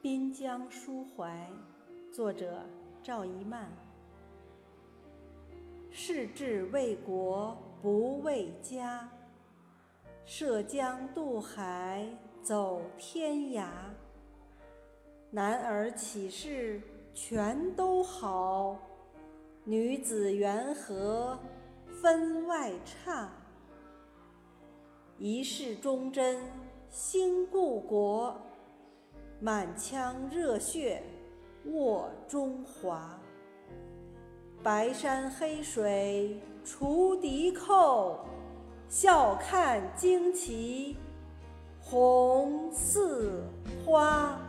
滨江抒怀，作者赵一曼。誓志为国不为家，涉江渡海走天涯。男儿起事全都好，女子缘何分外差？一世忠贞兴故国，满腔热血握中华。白山黑水除敌寇，笑看旌旗红似花。